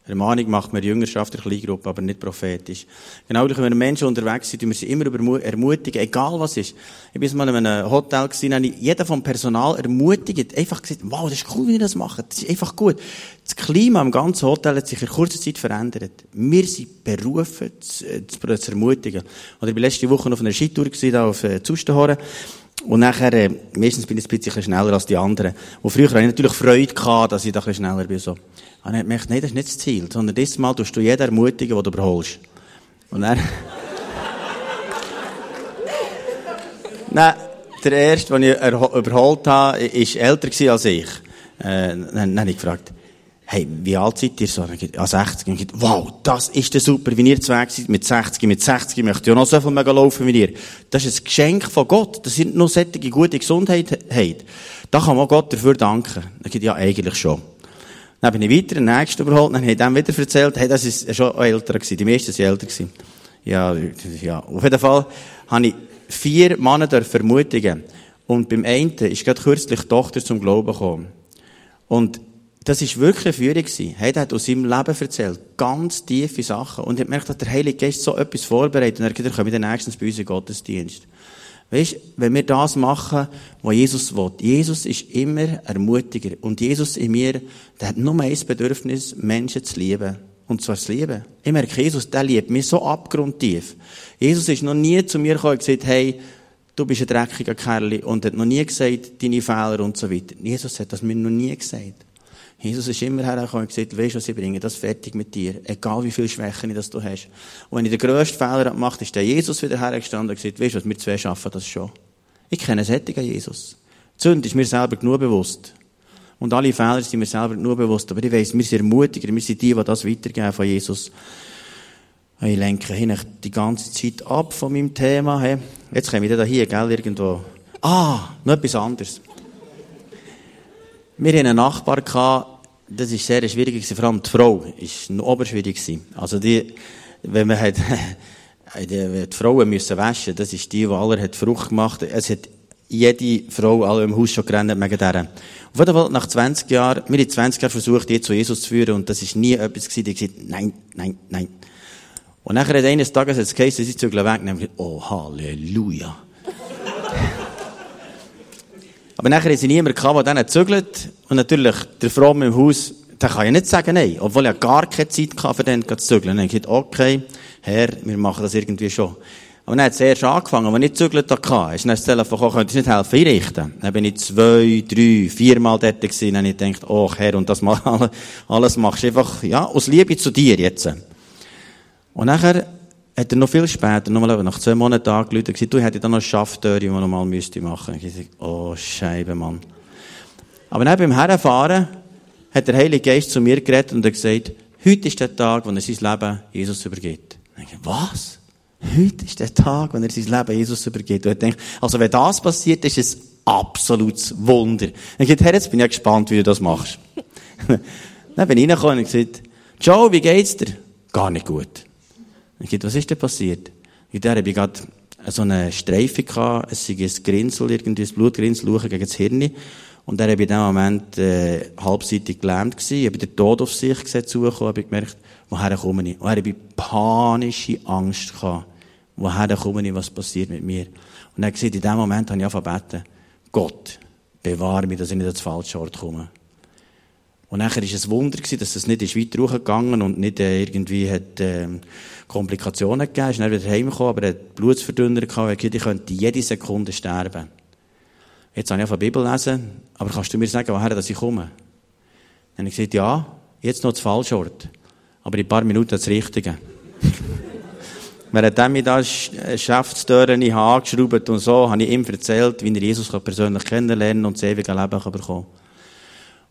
Ermahnung macht man Jüngerschaft der Kleingruppe, aber nicht prophetisch. Genau, wenn wir Menschen unterwegs sind, tun wir sie immer ermutigen, egal was ist. Ich bin mal in einem Hotel gewesen, habe ich jeden vom Personal ermutigt, einfach gesagt, wow, das ist cool, wie ihr das macht. Das ist einfach gut. Das Klima im ganzen Hotel hat sich in kurzer Zeit verändert. Wir sind berufen, zu, äh, zu, zu ermutigen. Und ich war letzte Woche auf einer Skitour gewesen, auf äh, Zustenhorn. Und nachher, äh, meistens bin ich ein bisschen schneller als die anderen. Und früher hatte ich natürlich Freude gehabt, dass ich da schneller bin, so. Und er hat gemerkt, nein, das ist nicht das Ziel, sondern dieses Mal tust du jeden ermutigen, den du überholst. Und er, Nein, der erste, den ich überholt habe, war älter als ich. Äh, dann, dann habe ich gefragt, hey, wie alt seid ihr so? Ah, 60. Und wow, das ist der super, wie ihr zwei seid, mit 60, mit 60 möchte ich auch noch so viel mega laufen wie ihr. Das ist ein Geschenk von Gott, dass ihr noch solche gute Gesundheit habt. Da kann man Gott dafür danken. Dann geht, ja, eigentlich schon. Dann bin ich weiter, den nächsten überholt, dann habe ich dem wieder erzählt, hey, das ist schon älter gewesen, die meisten sind älter gewesen. Ja, ja, auf jeden Fall habe ich vier Männer ermutigen Und beim einen ist gerade kürzlich die Tochter zum Glauben gekommen. Und das ist wirklich eine Führung gewesen. Er hat aus seinem Leben erzählt. Ganz tiefe Sachen. Und ich habe gemerkt, dass der Heilige Geist so etwas vorbereitet. Und er hat gesagt, kommen wir nächstens bei uns in Gottesdienst. Weißt, wenn wir das machen, was Jesus will. Jesus ist immer Ermutiger. Und Jesus in mir, der hat nur ein Bedürfnis, Menschen zu lieben. Und zwar das Lieben. Ich merke, Jesus, der liebt mich so abgrundtief. Jesus ist noch nie zu mir gekommen und gesagt, hey, du bist ein dreckiger Kerl. Und hat noch nie gesagt, deine Fehler und so weiter. Jesus hat das mir noch nie gesagt. Jesus ist immer hergekommen und gesagt, weißt du, was ich bringe? Das fertig mit dir. Egal wie viele Schwächen das du hast. Und wenn ich den grössten Fehler gemacht ist der Jesus wieder hergestanden und gesagt, weißt du was, wir zwei schaffen das schon. Ich kenne einen sättigen Jesus. Die Sünde ist mir selber genug bewusst. Und alle Fehler sind mir selber genug bewusst. Aber ich weiss, wir sind Ermutiger, wir sind die, die das weitergeben von Jesus. Ich lenke hin die ganze Zeit ab von meinem Thema. Jetzt kommen wir da hier, gell, irgendwo. Ah, noch etwas anderes. Wir hatten einen Nachbar, das war sehr schwierig, vor allem die Frau ist noch oberschwierig. Also die, wenn man hat, die Frauen müssen waschen, das ist die, die alle hat Frucht gemacht. Es hat jede Frau alle im Haus schon gerannt wegen dieser. Auf jeden Fall, nach 20 Jahren, wir haben 20 Jahre versucht, die zu Jesus zu führen, und das ist nie etwas gewesen, die gesagt, nein, nein, nein. Und nachher hat eines Tages es geheißen, sie zügeln weg, und dann oh, Halleluja. Aber nachher ist niemand gehabt, der dann zügelt. Und natürlich, der Fromme im Haus, der kann ja nicht sagen nein. Obwohl er gar keine Zeit hatte, für den zu zügeln. Dann habe ich gesagt, okay, Herr, wir machen das irgendwie schon. Aber dann hat es erst angefangen, als ich nicht zügelt hatte. Ist dann das Telefon gekommen, könntest du nicht helfen einrichten? Dann bin ich zwei, drei, viermal dort gewesen. Dann habe ich gedacht, oh Herr, und das mal, alles machst du einfach, ja, aus Liebe zu dir jetzt. Und nachher hat er noch viel später, nochmal nach zwei Monaten angerufen und gesagt, du hättest da noch eine die man nochmal müsste machen. Ich gesagt, oh, Scheibe, Mann. Aber dann beim Herfahren hat der Heilige Geist zu mir geredet und hat gesagt, heute ist der Tag, wo er sein Leben Jesus übergibt. Ich dachte, was? Heute ist der Tag, wo er sein Leben Jesus übergibt. Und ich denke, also wenn das passiert, ist es absolutes Wunder. Ich dachte, Herr, jetzt bin ich gespannt, wie du das machst. dann bin ich reingekommen und gesagt, Joe, wie geht's dir? Gar nicht gut. Ich dachte, was ist denn passiert? In der habe ich gerade so eine Streife gehabt, es sei ein Grinsel, irgendwie ein Blutgrinsel gegen das Hirn. Und dann habe ich in dem Moment, äh, halbseitig gelähmt gewesen. Ich habe den Tod auf sich gesehen, zugekommen, habe ich gemerkt, woher komme ich? Woher habe ich panische Angst gehabt. Woher komme ich, was passiert mit mir? Und dann gesehen, in dem Moment habe ich angefangen beten, Gott, bewahre mich, dass ich nicht ans falsche Ort komme. Und nachher war es ein Wunder, gewesen, dass es nicht ist weiter hochgegangen und nicht äh, irgendwie hat, äh, Komplikationen gegeben. Ist dann wieder heimgekommen, aber er hat Blutsverdünner gehabt. Er ich könnte jede Sekunde sterben. Jetzt habe ich der Bibel lesen, aber kannst du mir sagen, woher dass ich komme? Dann habe ich gesagt, ja, jetzt noch das falsche Ort. Aber in ein paar Minuten das Richtige. Währenddem ich da Geschäftstüren angeschraubt und so, habe ich ihm erzählt, wie er Jesus persönlich kennenlernen und das ewige Leben bekommen kann.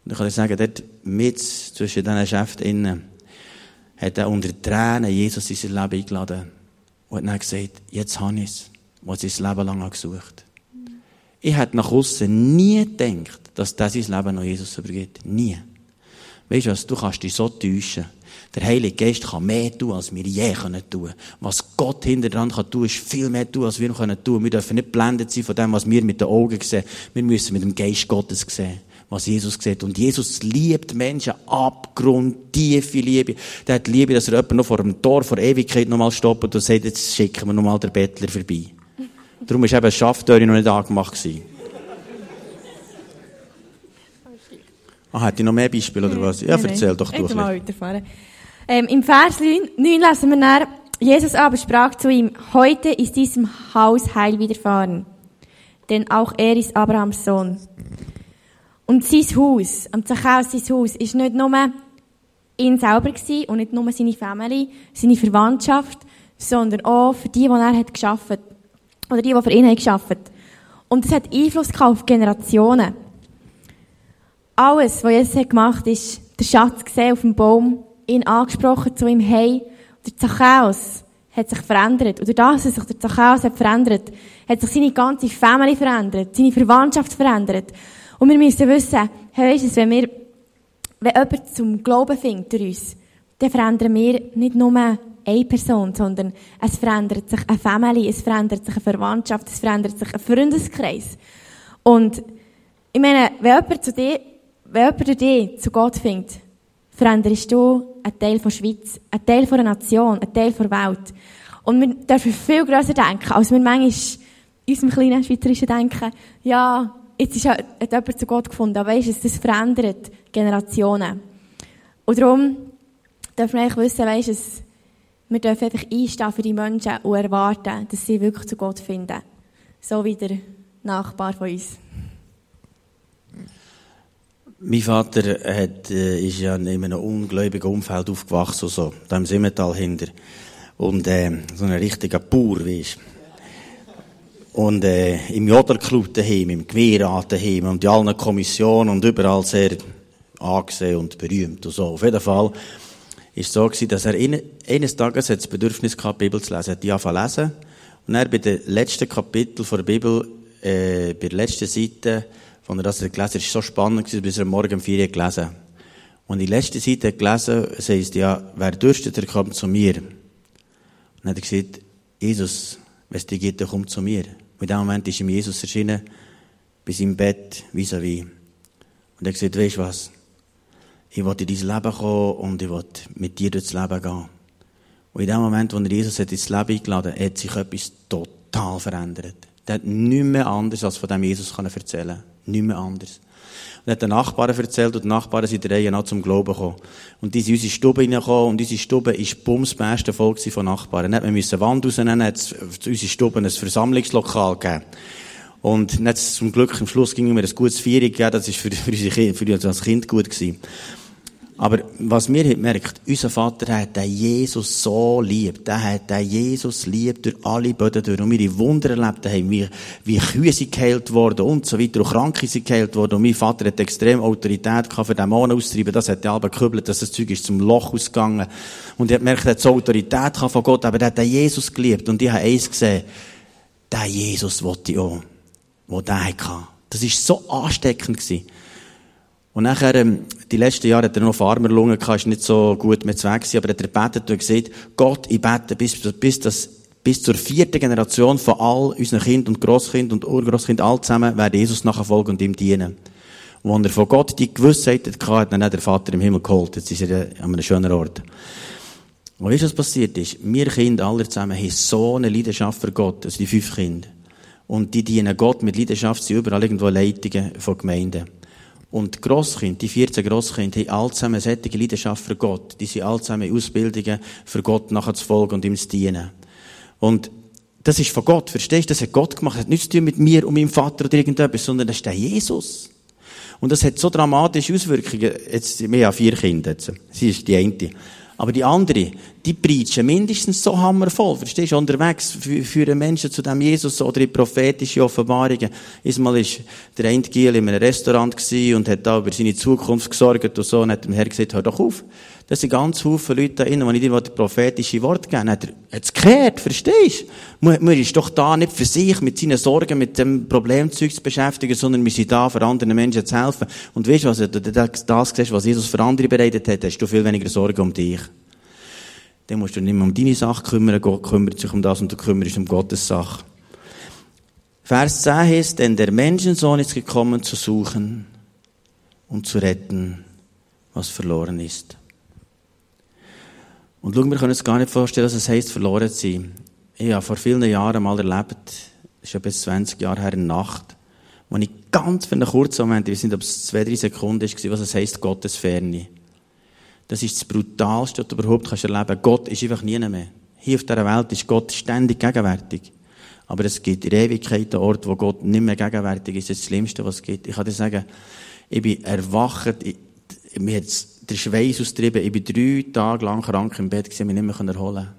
Und ich kann dir sagen, dort mit zwischen diesen Geschäften innen, hat er unter Tränen Jesus in sein Leben eingeladen und hat dann gesagt, jetzt habe ich es, was ich sein Leben lang gesucht Ich hätte nach außen nie gedacht, dass das sein Leben noch Jesus übergibt. Nie. Weißt du was, du kannst dich so täuschen. Der Heilige Geist kann mehr tun, als wir je können tun. Was Gott hinter dran kann tun, ist viel mehr tun, als wir können tun. Wir dürfen nicht blendet sein von dem, was wir mit den Augen sehen. Wir müssen mit dem Geist Gottes sehen was Jesus sieht. Und Jesus liebt Menschen abgrundtiefe Liebe. Der hat Liebe, dass er jemanden noch vor dem Tor vor Ewigkeit nochmal stoppt und sagt, jetzt schicken wir nochmal den Bettler vorbei. Darum ist eben Schafftüre noch nicht angemacht. Ah, hat ich noch mehr Beispiele oder was? Ja, erzähl doch du. Mal weiterfahren. Ähm, Im Vers 9 lesen wir dann, Jesus aber sprach zu ihm, heute ist diesem Haus Heil widerfahren. Denn auch er ist Abrahams Sohn. Und sein Haus, am Zachäus sein Haus, ist nicht nur ihn selber gewesen und nicht nur seine Familie, seine Verwandtschaft, sondern auch für die, die er hat geschaffen Oder die, die für ihn haben geschaffen. Und das hat Einfluss auf Generationen. Alles, was Jesus gemacht hat, ist der Schatz gesehen auf dem Baum, ihn angesprochen zu ihm, hey, der Zachäus hat sich verändert. Durch das, dass sich der Zachäus hat verändert, hat sich seine ganze Familie verändert, seine Verwandtschaft verändert. Und wir müssen wissen, hey, weisst du, wenn wir, wenn jemand zum Glauben findet durch uns, dann verändern wir nicht nur eine Person, sondern es verändert sich eine Familie, es verändert sich eine Verwandtschaft, es verändert sich ein Freundeskreis. Und ich meine, wenn jemand zu dir, wenn jemand durch dich zu Gott findet, veränderst du einen Teil der Schweiz, einen Teil der Nation, einen Teil der Welt. Und wir dürfen viel grösser denken, als wir manchmal in unserem kleinen schweizerischen Denken, ja, jetzt ist, hat jemand zu Gott gefunden, weisst du, das verändert Generationen. Und darum dürfen wir eigentlich wissen, weisst du, wir dürfen einfach einstehen für die Menschen und erwarten, dass sie wirklich zu Gott finden. So wie der Nachbar von uns. Mein Vater hat, äh, ist ja in einem ungläubigen Umfeld aufgewachsen, so, da im Simmental hinter. Und, äh, so ein richtiger Bauer, weisst Und, äh, im Jodelclub daheim, im Gemeinderat daheim und in allen Kommissionen und überall sehr angesehen und berühmt und so. Auf jeden Fall ist so gewesen, dass er in, eines Tages das Bedürfnis gehabt, die Bibel zu lesen. Er hat die angefangen lesen. Und er bei den letzten Kapitel der Bibel, äh, bei der letzten Seite, von er das gelesen hat, ist so spannend gewesen, bis er morgen um vier Uhr gelesen. Und die letzte Seite hat gelesen, es heisst ja, wer dürstet, der kommt zu mir. Und dann hat er gesagt, Jesus, wenn es dir geht, dann komm zu mir. Und in dem Moment ist ihm Jesus erschienen, bei seinem Bett, vis-à-vis. -vis. Und er hat gesagt, weisst was? Ich will in dein Leben kommen und ich will mit dir durchs Leben gehen. Und in dem Moment, wo er Jesus ins Leben eingeladen hat, hat sich etwas total verändert. Der hat nichts mehr anders als von dem Jesus erzählen können. Nicht mehr anders. Und er hat den Nachbarn erzählt und die Nachbarn sind der Reihe nach zum Glauben gekommen. Und die sind in unsere Stube reingekommen und unsere Stube war bumsbeste voll von Nachbarn. Dann man eine Wand rausnehmen, hat für unsere Stube ein Versammlungslokal gegeben. Und es zum Glück am Schluss ging mir ein gutes gegeben, das war für, für, für uns als Kind gut gewesen. Aber was wir haben gemerkt, unser Vater hat den Jesus so lieb. Der hat den Jesus lieb durch alle Böden durch. Und wir haben Wunder erlebt haben, wie, wie Kühe sind geheilt worden und so weiter. Und Kranke sind geheilt worden. Und mein Vater hat extrem Autorität gehabt, für Dämonen auszutreiben. Das hat er aber gekübelt, dass das Zeug ist zum Loch ausgegangen. Und ich habe gemerkt, er hat so Autorität von Gott, aber er hat den Jesus geliebt. Und ich habe eins gesehen. Der Jesus wollte ich auch. Wo der hatte. Das war so ansteckend. Und nachher, ähm, die letzten Jahre hat er noch Farmerlungen gehabt, ist nicht so gut mit Zweck aber er hat gebetet und gesagt, Gott, ich bete, bis, bis das, bis zur vierten Generation von all unseren Kindern und Grosskind und Urgrosskind, all zusammen, werden Jesus nachfolgen und ihm dienen. Und als er von Gott die Gewissheit hatte, hat dann der Vater im Himmel geholt. Jetzt ist er an einem schönen Ort. Und weißt du, was passiert ist? Wir Kinder alle zusammen haben so eine Leidenschaft für Gott, also die fünf Kinder. Und die dienen Gott mit Leidenschaft, sie überall irgendwo Leitungen von Gemeinden. Und die Grosskinder, die 14 Grosskinder, haben alle zusammen solche Leidenschaft für Gott. Die sind alle zusammen Ausbildungen, für Gott nachher zu folgen und ihm zu dienen. Und das ist von Gott, verstehst du? Das hat Gott gemacht. Das hat nichts zu tun mit mir und meinem Vater oder irgendetwas, sondern das ist der Jesus. Und das hat so dramatische Auswirkungen. Jetzt, wir haben vier Kinder jetzt. Sie ist die eine. Aber die andere, die preachen mindestens so hammervoll, verstehst du, unterwegs, führen Menschen zu dem Jesus oder in prophetische Offenbarungen. Einmal ist der eine Giel in einem Restaurant und hat da über seine Zukunft gesorgt und so, und hat dem Herr gesagt, hör doch auf. Das sind ganz viele Leute da innen, die dir das prophetische Wort geben. Hat er, hat's gehört, verstehst du? Man, ist doch da nicht für sich, mit seinen Sorgen, mit dem Problemzeug zu beschäftigen, sondern wir sind da, für andere Menschen zu helfen. Und weißt du was, wenn du das siehst, was Jesus für andere bereitet hat, hast du viel weniger Sorgen um dich. Dann musst du nicht mehr um deine Sache kümmern, Gott kümmert sich um das und du kümmerst um Gottes Sache. Vers 10 heißt, denn der Menschensohn ist gekommen zu suchen und zu retten, was verloren ist. Und schau, wir können uns gar nicht vorstellen, was es heisst, verloren zu sein. Ich habe vor vielen Jahren mal erlebt, das ist ja bis 20 Jahre her, in Nacht, wo ich ganz für einen kurzen Moment, ich weiß nicht, ob es zwei, drei Sekunden war, was es heisst, Gottes Ferne. Das ist das Brutalste, was du überhaupt kannst erleben kannst. Gott ist einfach nie mehr. Hier auf dieser Welt ist Gott ständig gegenwärtig. Aber es gibt in Ewigkeit einen Ort, wo Gott nicht mehr gegenwärtig ist. Das ist das Schlimmste, was es gibt. Ich kann dir sagen, ich bin erwacht, ich, mir hat der Schweiß austrieben. Ich bin drei Tage lang krank im Bett, gewesen, mich nicht mehr erholen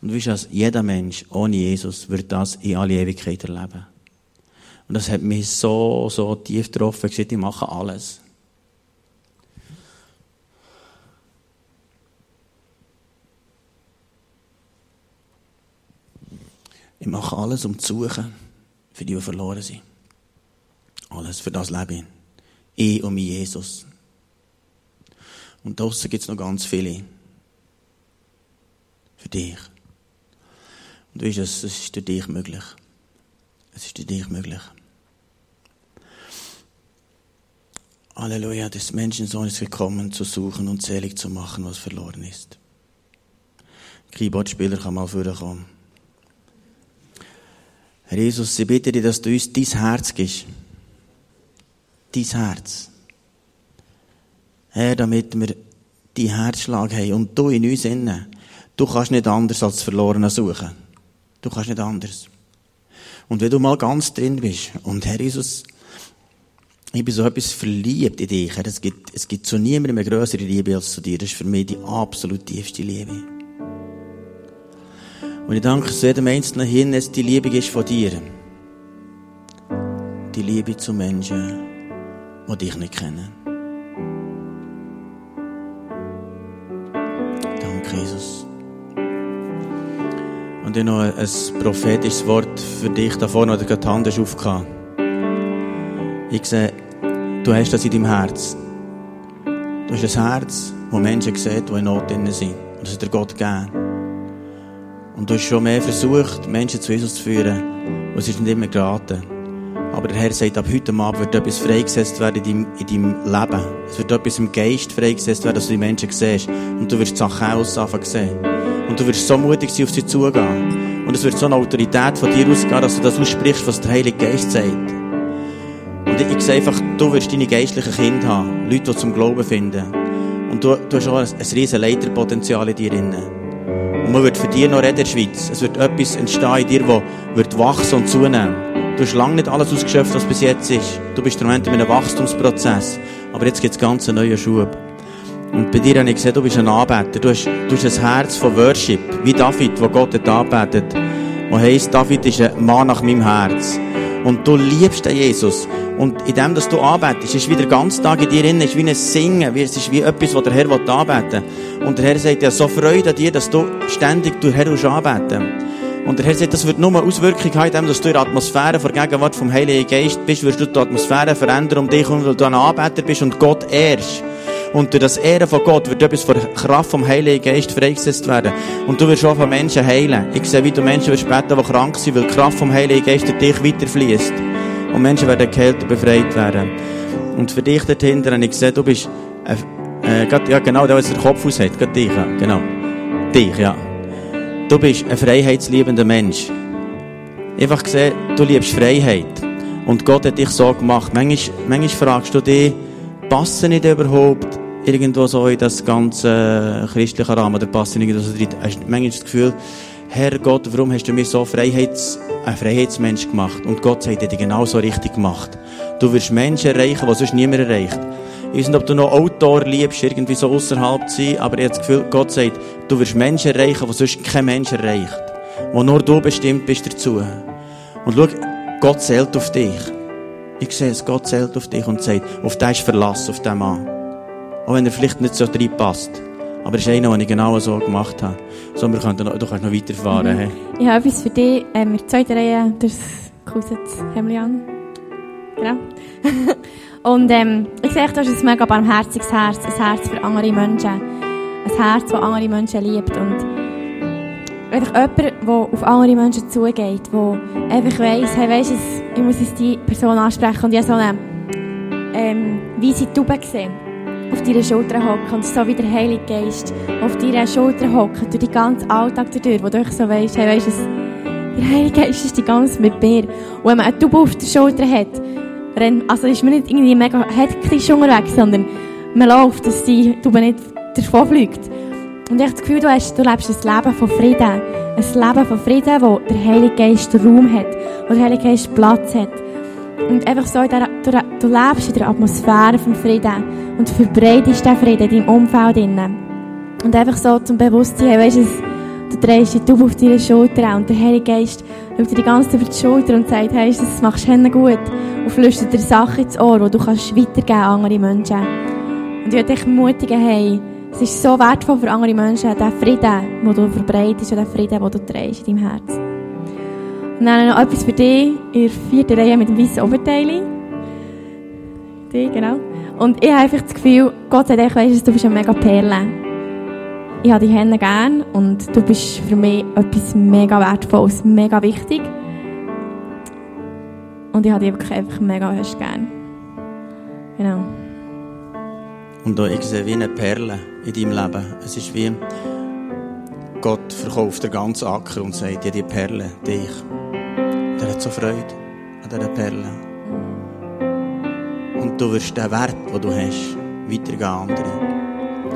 Und du weißt, jeder Mensch ohne Jesus wird das in alle Ewigkeit erleben. Und das hat mich so, so tief getroffen. Ich ich mache alles. Ich mache alles, um zu suchen für die, die verloren sind. Alles für das Leben. Ich und mein Jesus. Und draussen gibt es noch ganz viele. Für dich. Und du weißt, es ist durch dich möglich. Es ist durch dich möglich. Halleluja, des Menschensohn ist gekommen, zu suchen und selig zu machen, was verloren ist. Keyboardspieler kann mal vorkommen. Herr Jesus, ich bitte dich, dass du uns dein Herz gibst. Dein Herz. Herr, damit wir deinen Herzschlag haben und du in uns innen. Du kannst nicht anders als Verlorene suchen. Du kannst nicht anders. Und wenn du mal ganz drin bist, und Herr Jesus, ich bin so etwas verliebt in dich. Es gibt, es gibt zu niemandem eine größere Liebe als zu dir. Das ist für mich die absolut tiefste Liebe. Und ich danke zu jedem Einzelnen hin, dass die Liebe ist von dir. Die Liebe zu Menschen, die dich nicht kennen. Jesus. Und ich noch ein prophetisches Wort für dich da vorne, oder gerade die Hand hast aufgehauen. Ich sehe, du hast das in deinem Herz. Du hast ein Herz, wo Menschen sehen, die in Not drin sind. Und das hat dir Gott gegeben. Und du hast schon mehr versucht, Menschen zu Jesus zu führen. Und es ist nicht immer geraten. Aber der Herr sagt, ab heute Abend wird etwas freigesetzt werden in deinem, in deinem Leben. Es wird etwas im Geist freigesetzt werden, dass du die Menschen siehst. Und du wirst Sachen anfangen sehen. Und du wirst so mutig sein, auf sie zugehen. Und es wird so eine Autorität von dir ausgehen, dass du das aussprichst, was der Heilige Geist sagt. Und ich sehe einfach, du wirst deine geistlichen Kinder haben. Leute, die zum Glauben finden. Und du, du hast auch ein, ein riesen Leiterpotenzial in dir drin. Und man wird für dich noch reden in der Schweiz. Es wird etwas entstehen in dir, das wird wachsen und zunehmen. Du hast lange nicht alles ausgeschöpft, was bis jetzt ist. Du bist im Moment in einem Wachstumsprozess. Aber jetzt gibt es ganz einen neuen Schub. Und bei dir habe ich gesehen, du bist ein Anbeter. Du hast, du hast ein Herz von Worship. Wie David, wo Gott hat anbetet. Wo heisst, David ist ein Mann nach meinem Herz. Und du liebst den Jesus. Und in dem, dass du anbetest, ist wieder ganz Tag in dir drin, ist wie ein Singen, es ist wie etwas, was der Herr will. Und der Herr sagt, ja, so Freude an dir, dass du ständig durch Herr anbeten Und der Herr sagt, das wird nur Auswirkungen haben, dass du in der Atmosphäre vor Gegenwart vom Heiligen Geist bist, wirst du die Atmosphäre verändern um dich herum, weil du ein Anbeter bist und Gott ehrst. Und durch das Ehren von Gott wird etwas von Kraft vom Heiligen Geist freigesetzt werden. Und du wirst auch von Menschen heilen. Ich sehe, wie du Menschen wirst beten, die krank sind, weil die Kraft vom Heiligen Geist durch dich weiterfließt. Und Menschen werden geheilt und befreit werden. Und für dich dort hinten ich gesehen, du bist, äh, äh, ja genau, der, was der Kopf aus hat, gerade dich, ja, genau. Dich, ja. Du bist ein freiheitsliebender Mensch. Einfach gesehen, du liebst Freiheit. Und Gott hat dich so gemacht. Manchmal, manchmal fragst du dich, passen nicht überhaupt irgendwo so in das ganze christliche Rahmen, oder passen irgendwo so drin? Hast manchmal das Gefühl, Herr Gott, warum hast du mich so Freiheits, ein Freiheitsmensch gemacht? Und Gott hat dich genau so richtig gemacht. Du wirst Menschen erreichen, die sonst niemand erreicht. Ich weiß nicht, ob du noch Autor liebst, irgendwie so außerhalb zu sein, aber ich habe das Gefühl, Gott sagt, du wirst Menschen erreichen, die sonst kein Mensch erreicht. Wo nur du bestimmt bist dazu. Und schau, Gott zählt auf dich. Ich sehe es, Gott zählt auf dich und sagt, auf den ist Verlass, auf den Mann. Auch wenn er vielleicht nicht so reinpasst. Aber es ist einer, den ich genau so gemacht habe. So, wir können noch, du kannst noch weiterfahren. Mhm. Hey. Ich habe etwas für dich. Ähm, wir zweite Reihe durchs Hemd an. Genau. und ähm, ich sehe, du hast ein mega barmherziges Herz. Ein Herz für andere Menschen. Ein Herz, das andere Menschen liebt. Und einfach jemand, der auf andere Menschen zugeht. Der einfach weiss, hey, weißt du, ich muss jetzt die Person ansprechen. Und ich habe so eine ähm, weise Taube gesehen auf deiner Schulter hocken und so wie der Heilige Geist auf deiner Schulter hocken, durch den ganzen Alltag durch, wo du so weisst, hey, weisst der Heilige Geist ist die ganze mit mir. Und wenn man eine Taube auf der Schulter hat, also ist man nicht irgendwie mega hektisch unterwegs, sondern man läuft, dass die Taube nicht davon fliegt. Und ich habe das Gefühl, du, hast, du lebst ein Leben von Frieden. Ein Leben von Frieden, wo der Heilige Geist Raum hat, wo der Heilige Geist Platz hat. Und einfach so, der, du, du lebst in der Atmosphäre vom Frieden und verbreitest den Frieden in deinem Umfeld. Und einfach so zum Bewusstsein, weißt du, Du drehst die Taube auf deine Schulter und der Heilige Geist schaut dir die ganze Zeit über die Schulter und sagt, hey, das machst du gut. Und flüstert dir Sachen ins Ohr, die du kannst weitergeben an andere Menschen. Und ich würde dich ermutigen, hey, es ist so wertvoll für andere Menschen, der Frieden, den du verbreitest und der Frieden, den du trägst in deinem Herz. Und dann noch etwas für dich, in der vierten Reihe mit dem weißen Oberteil. Die, genau. Und ich habe einfach das Gefühl, Gott sagt, ich weiss, du bist eine mega Perle. Ich habe die Hände gern und du bist für mich etwas mega wertvolles, mega wichtig. Und ich habe dich wirklich einfach mega fest gern. Genau. Und ich sehe wie eine Perle in deinem Leben. Es ist wie Gott verkauft den ganzen Acker und sagt dir die Perle, dich. Der hat so Freude an dieser Perle. Und du wirst den Wert, den du hast, weitergehen an andere.